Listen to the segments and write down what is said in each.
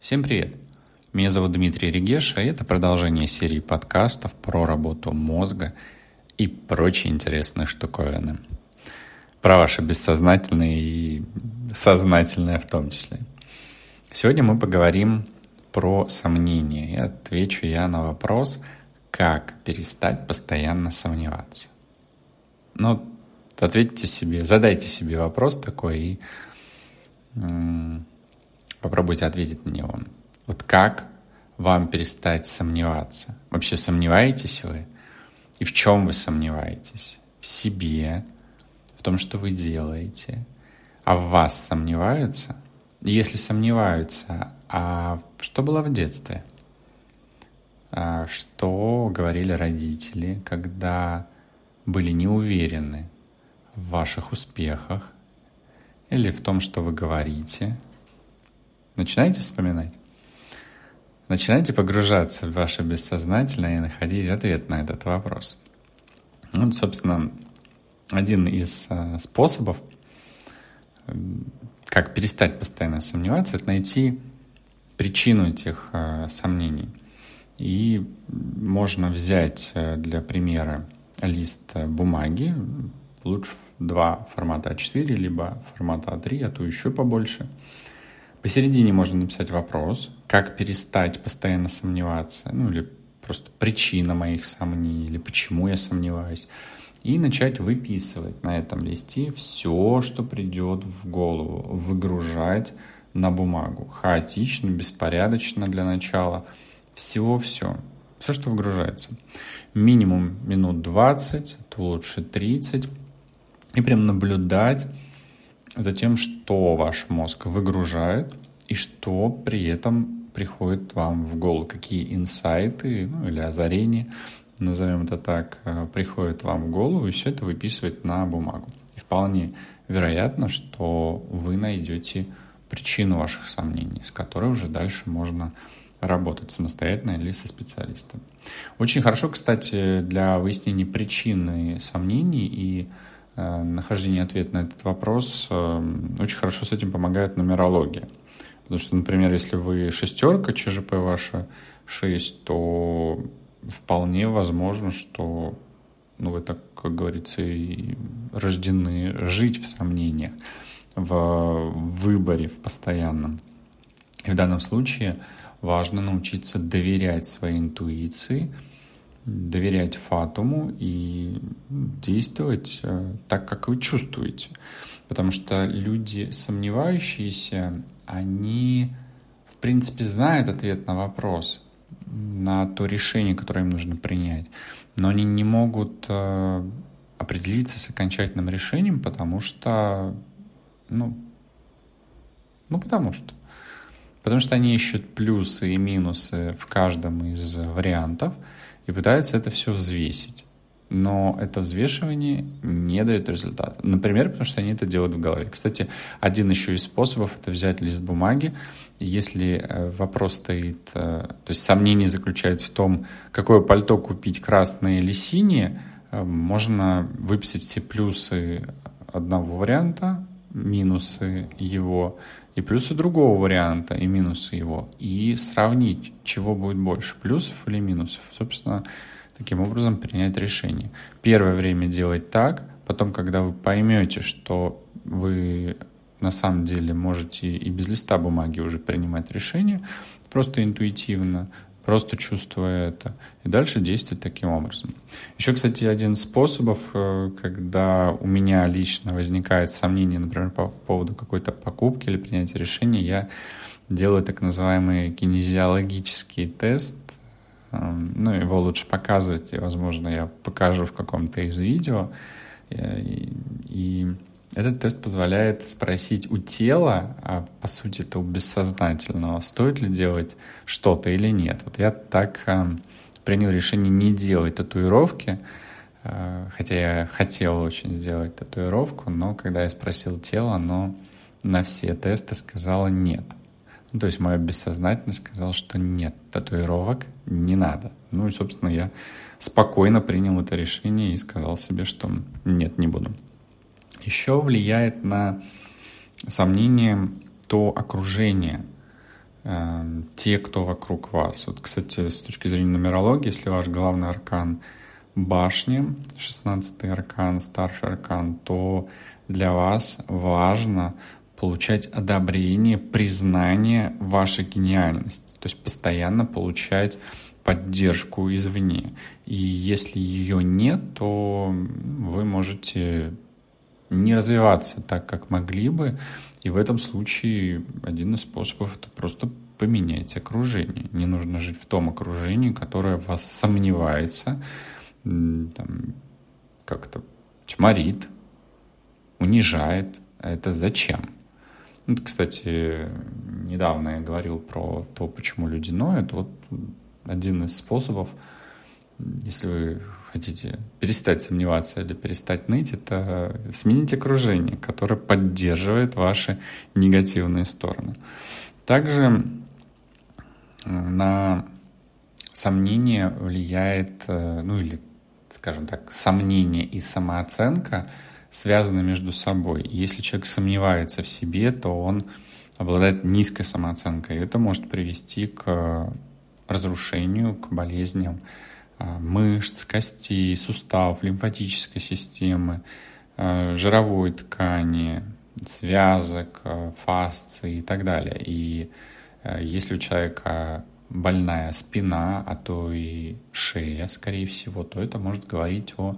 Всем привет! Меня зовут Дмитрий Регеша, и это продолжение серии подкастов про работу мозга и прочие интересные штуковины. Про ваше бессознательное и сознательное в том числе. Сегодня мы поговорим про сомнения, и отвечу я на вопрос, как перестать постоянно сомневаться. Ну, ответьте себе, задайте себе вопрос такой и Попробуйте ответить на него. Вот как вам перестать сомневаться? Вообще сомневаетесь вы? И в чем вы сомневаетесь? В себе, в том, что вы делаете. А в вас сомневаются? Если сомневаются, а что было в детстве? А что говорили родители, когда были не уверены в ваших успехах или в том, что вы говорите – Начинайте вспоминать. Начинайте погружаться в ваше бессознательное и находить ответ на этот вопрос. Вот, собственно, один из э, способов, как перестать постоянно сомневаться, это найти причину этих э, сомнений. И можно взять э, для примера лист бумаги, лучше два формата А4, либо формата А3, а то еще побольше – Посередине можно написать вопрос, как перестать постоянно сомневаться, ну или просто причина моих сомнений, или почему я сомневаюсь. И начать выписывать на этом листе все, что придет в голову, выгружать на бумагу. Хаотично, беспорядочно для начала. Всего все. Все, что выгружается. Минимум минут 20, то лучше 30. И прям наблюдать за тем, что ваш мозг выгружает и что при этом приходит вам в голову, какие инсайты ну, или озарения, назовем это так, э, приходят вам в голову, и все это выписывать на бумагу. И вполне вероятно, что вы найдете причину ваших сомнений, с которой уже дальше можно работать самостоятельно или со специалистом. Очень хорошо, кстати, для выяснения причины сомнений и нахождение ответа на этот вопрос, э, очень хорошо с этим помогает нумерология. Потому что, например, если вы шестерка, ЧЖП ваша 6, то вполне возможно, что ну, вы так, как говорится, и рождены жить в сомнениях, в выборе, в постоянном. И в данном случае важно научиться доверять своей интуиции – доверять фатуму и действовать э, так, как вы чувствуете. Потому что люди сомневающиеся, они, в принципе, знают ответ на вопрос, на то решение, которое им нужно принять, но они не могут э, определиться с окончательным решением, потому что, ну, ну потому что. Потому что они ищут плюсы и минусы в каждом из вариантов – и пытаются это все взвесить. Но это взвешивание не дает результата. Например, потому что они это делают в голове. Кстати, один еще из способов — это взять лист бумаги. Если э, вопрос стоит... Э, то есть сомнение заключается в том, какое пальто купить, красное или синее, э, можно выписать все плюсы одного варианта, минусы его, и плюсы другого варианта, и минусы его, и сравнить, чего будет больше, плюсов или минусов. Собственно, таким образом принять решение. Первое время делать так, потом, когда вы поймете, что вы на самом деле можете и без листа бумаги уже принимать решение, просто интуитивно, просто чувствуя это, и дальше действовать таким образом. Еще, кстати, один из способов, э, когда у меня лично возникает сомнение, например, по поводу какой-то покупки или принятия решения, я делаю так называемый кинезиологический тест. Эм, ну, его лучше показывать, и, возможно, я покажу в каком-то из видео. Э, и, и этот тест позволяет спросить у тела, а по сути это у бессознательного, стоит ли делать что-то или нет. Вот я так э, принял решение не делать татуировки, э, хотя я хотел очень сделать татуировку, но когда я спросил тело, оно на все тесты сказала нет. Ну, то есть мое бессознательно сказал, что нет, татуировок не надо. Ну и, собственно, я спокойно принял это решение и сказал себе, что нет, не буду. Еще влияет на сомнение то окружение, э, те, кто вокруг вас. Вот, кстати, с точки зрения нумерологии, если ваш главный аркан башни, 16 аркан, старший аркан, то для вас важно получать одобрение, признание вашей гениальности. То есть постоянно получать поддержку извне. И если ее нет, то вы можете не развиваться так, как могли бы. И в этом случае один из способов это просто поменять окружение. Не нужно жить в том окружении, которое вас сомневается, там, как-то чморит, унижает. Это зачем? Это, кстати, недавно я говорил про то, почему люди ноют. Вот один из способов, если вы хотите перестать сомневаться или перестать ныть, это сменить окружение, которое поддерживает ваши негативные стороны. Также э, на сомнение влияет, э, ну или, скажем так, сомнение и самооценка связаны между собой. если человек сомневается в себе, то он обладает низкой самооценкой. И это может привести к разрушению, к болезням мышц, костей, суставов, лимфатической системы, а, жировой ткани, связок, а, фасции и так далее. И если у человека больная спина, а то и шея, скорее всего, то это может говорить о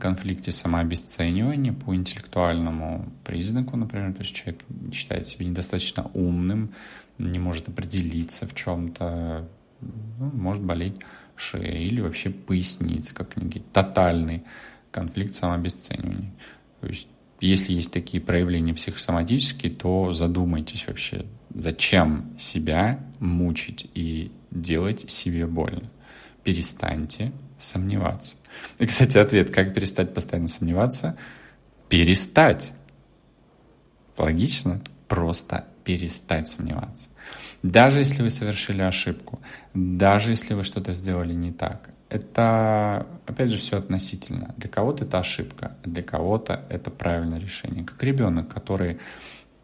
конфликте самообесценивания по интеллектуальному признаку, например, то есть человек считает себя недостаточно умным, не может определиться в чем-то, ну, может болеть шея или вообще поясница, как некий тотальный конфликт самообесценивания. То есть если есть такие проявления психосоматические, то задумайтесь вообще, зачем себя мучить и делать себе больно. Перестаньте сомневаться. И, кстати, ответ, как перестать постоянно сомневаться? Перестать. Логично? Просто перестать сомневаться. Даже если вы совершили ошибку, даже если вы что-то сделали не так, это, опять же, все относительно. Для кого-то это ошибка, для кого-то это правильное решение. Как ребенок, который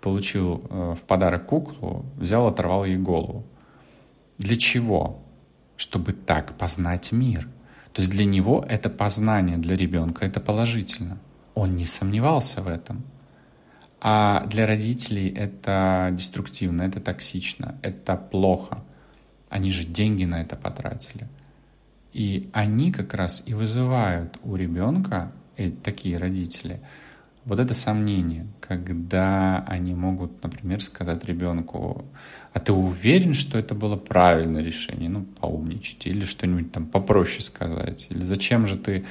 получил э, в подарок куклу, взял, оторвал ей голову. Для чего? Чтобы так познать мир. То есть для него это познание, для ребенка это положительно. Он не сомневался в этом. А для родителей это деструктивно, это токсично, это плохо. Они же деньги на это потратили. И они как раз и вызывают у ребенка, э, такие родители, вот это сомнение, когда они могут, например, сказать ребенку, а ты уверен, что это было правильное решение? Ну, поумничать. Или что-нибудь там попроще сказать. Или зачем же ты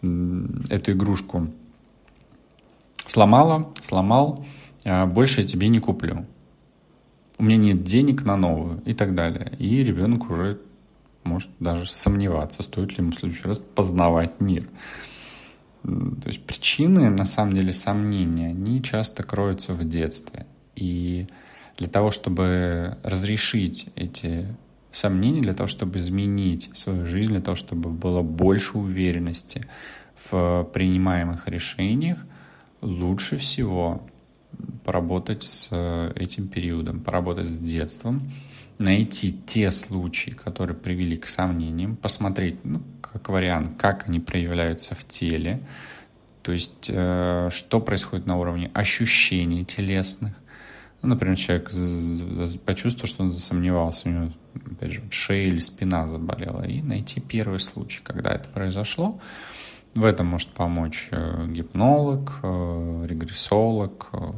эту игрушку сломала, сломал, а больше я тебе не куплю. У меня нет денег на новую и так далее. И ребенок уже может даже сомневаться, стоит ли ему в следующий раз познавать мир. То есть причины, на самом деле, сомнения, они часто кроются в детстве. И для того, чтобы разрешить эти сомнения, для того, чтобы изменить свою жизнь, для того, чтобы было больше уверенности в принимаемых решениях, лучше всего поработать с этим периодом, поработать с детством, найти те случаи, которые привели к сомнениям, посмотреть, ну, как вариант, как они проявляются в теле, то есть э, что происходит на уровне ощущений телесных, ну, например, человек почувствовал, что он засомневался, у него, опять же, шея или спина заболела, и найти первый случай, когда это произошло. В этом может помочь э, гипнолог, э, регрессолог, э,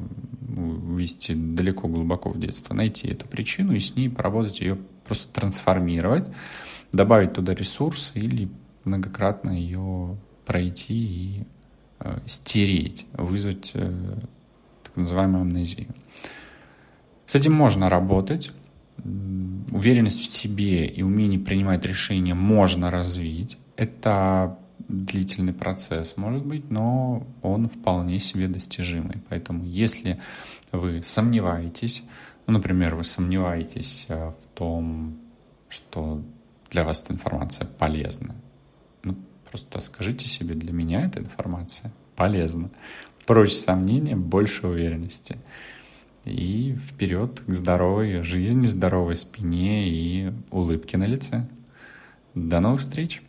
увести далеко глубоко в детство, найти эту причину и с ней поработать, ее просто трансформировать, добавить туда ресурсы или многократно ее пройти и стереть, вызвать так называемую амнезию. С этим можно работать. Уверенность в себе и умение принимать решения можно развить. Это длительный процесс, может быть, но он вполне себе достижимый. Поэтому если вы сомневаетесь, ну, например, вы сомневаетесь э, в том, что для вас эта информация полезна, ну, просто скажите себе, для меня эта информация полезна. Прочь сомнения, больше уверенности. И вперед к здоровой жизни, здоровой спине и улыбке на лице. До новых встреч!